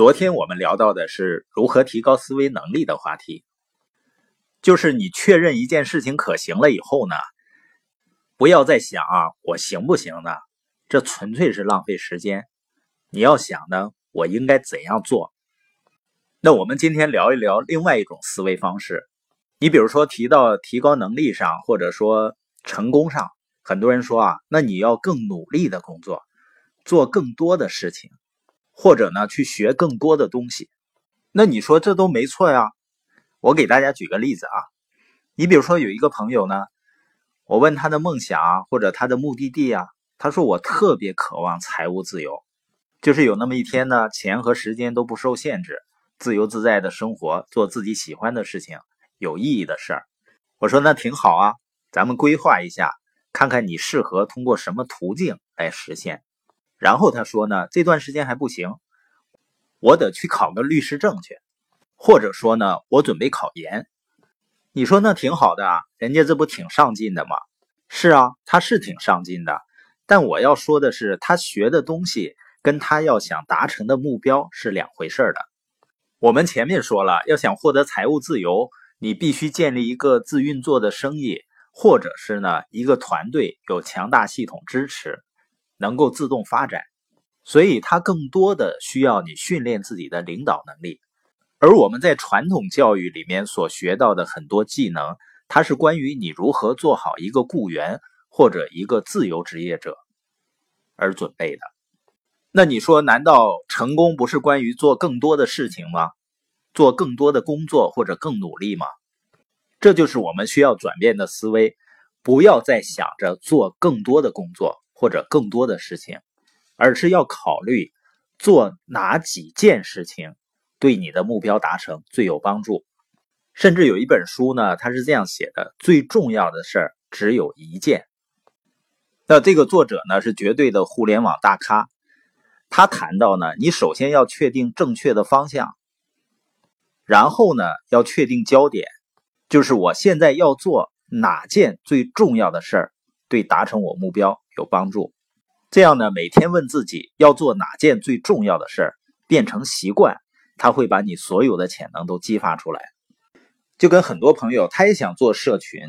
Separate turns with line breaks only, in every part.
昨天我们聊到的是如何提高思维能力的话题，就是你确认一件事情可行了以后呢，不要再想啊，我行不行呢？这纯粹是浪费时间。你要想呢，我应该怎样做？那我们今天聊一聊另外一种思维方式。你比如说提到提高能力上，或者说成功上，很多人说啊，那你要更努力的工作，做更多的事情。或者呢，去学更多的东西，那你说这都没错呀？我给大家举个例子啊，你比如说有一个朋友呢，我问他的梦想啊或者他的目的地啊，他说我特别渴望财务自由，就是有那么一天呢，钱和时间都不受限制，自由自在的生活，做自己喜欢的事情，有意义的事儿。我说那挺好啊，咱们规划一下，看看你适合通过什么途径来实现。然后他说呢，这段时间还不行，我得去考个律师证去，或者说呢，我准备考研。你说那挺好的啊，人家这不挺上进的吗？是啊，他是挺上进的。但我要说的是，他学的东西跟他要想达成的目标是两回事的。我们前面说了，要想获得财务自由，你必须建立一个自运作的生意，或者是呢一个团队有强大系统支持。能够自动发展，所以它更多的需要你训练自己的领导能力。而我们在传统教育里面所学到的很多技能，它是关于你如何做好一个雇员或者一个自由职业者而准备的。那你说，难道成功不是关于做更多的事情吗？做更多的工作或者更努力吗？这就是我们需要转变的思维，不要再想着做更多的工作。或者更多的事情，而是要考虑做哪几件事情对你的目标达成最有帮助。甚至有一本书呢，它是这样写的：最重要的事儿只有一件。那这个作者呢是绝对的互联网大咖，他谈到呢，你首先要确定正确的方向，然后呢要确定焦点，就是我现在要做哪件最重要的事儿，对达成我目标。有帮助，这样呢，每天问自己要做哪件最重要的事儿，变成习惯，它会把你所有的潜能都激发出来。就跟很多朋友，他也想做社群，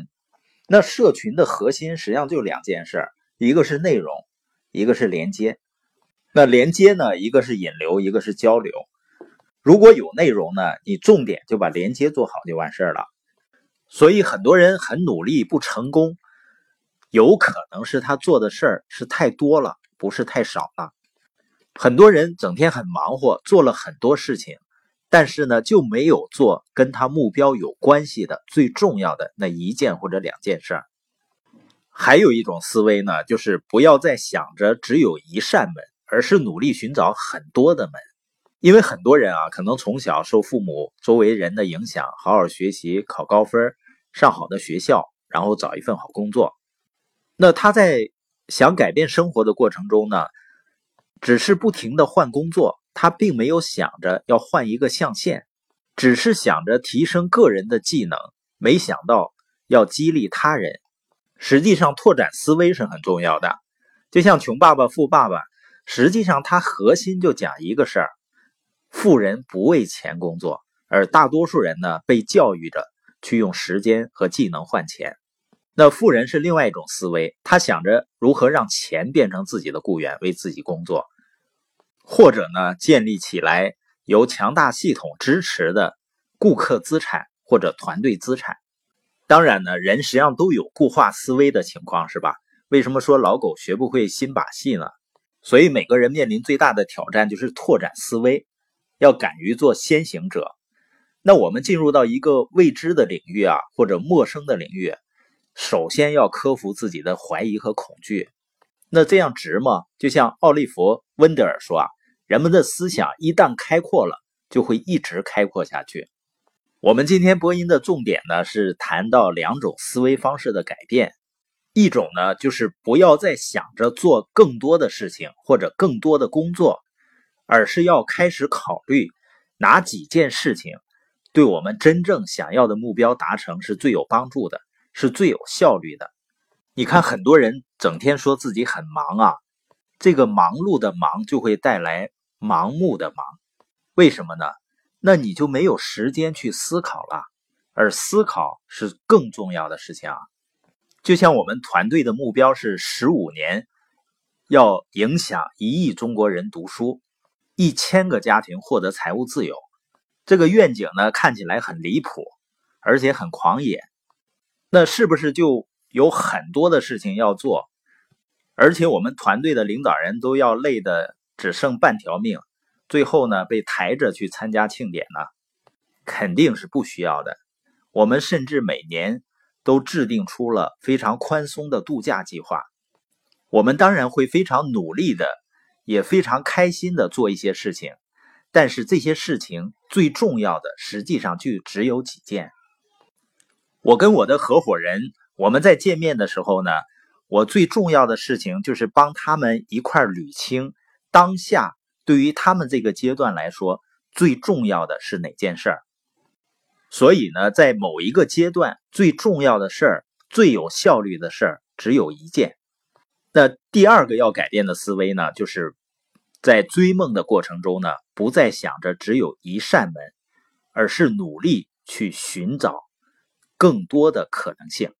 那社群的核心实际上就两件事，一个是内容，一个是连接。那连接呢，一个是引流，一个是交流。如果有内容呢，你重点就把连接做好就完事儿了。所以很多人很努力不成功。有可能是他做的事儿是太多了，不是太少了。很多人整天很忙活，做了很多事情，但是呢就没有做跟他目标有关系的最重要的那一件或者两件事儿。还有一种思维呢，就是不要再想着只有一扇门，而是努力寻找很多的门。因为很多人啊，可能从小受父母周围人的影响，好好学习，考高分，上好的学校，然后找一份好工作。那他在想改变生活的过程中呢，只是不停的换工作，他并没有想着要换一个象限，只是想着提升个人的技能，没想到要激励他人。实际上，拓展思维是很重要的。就像《穷爸爸富爸爸》，实际上它核心就讲一个事儿：富人不为钱工作，而大多数人呢被教育着去用时间和技能换钱。那富人是另外一种思维，他想着如何让钱变成自己的雇员，为自己工作，或者呢，建立起来由强大系统支持的顾客资产或者团队资产。当然呢，人实际上都有固化思维的情况，是吧？为什么说老狗学不会新把戏呢？所以每个人面临最大的挑战就是拓展思维，要敢于做先行者。那我们进入到一个未知的领域啊，或者陌生的领域。首先要克服自己的怀疑和恐惧，那这样值吗？就像奥利弗·温德尔说啊，人们的思想一旦开阔了，就会一直开阔下去。我们今天播音的重点呢，是谈到两种思维方式的改变，一种呢就是不要再想着做更多的事情或者更多的工作，而是要开始考虑哪几件事情对我们真正想要的目标达成是最有帮助的。是最有效率的。你看，很多人整天说自己很忙啊，这个忙碌的忙就会带来盲目的忙。为什么呢？那你就没有时间去思考了，而思考是更重要的事情啊。就像我们团队的目标是十五年要影响一亿中国人读书，一千个家庭获得财务自由。这个愿景呢，看起来很离谱，而且很狂野。那是不是就有很多的事情要做？而且我们团队的领导人都要累得只剩半条命，最后呢被抬着去参加庆典呢？肯定是不需要的。我们甚至每年都制定出了非常宽松的度假计划。我们当然会非常努力的，也非常开心的做一些事情。但是这些事情最重要的，实际上就只有几件。我跟我的合伙人，我们在见面的时候呢，我最重要的事情就是帮他们一块捋清当下对于他们这个阶段来说最重要的是哪件事儿。所以呢，在某一个阶段，最重要的事儿、最有效率的事儿只有一件。那第二个要改变的思维呢，就是。在追梦的过程中呢，不再想着只有一扇门，而是努力去寻找更多的可能性。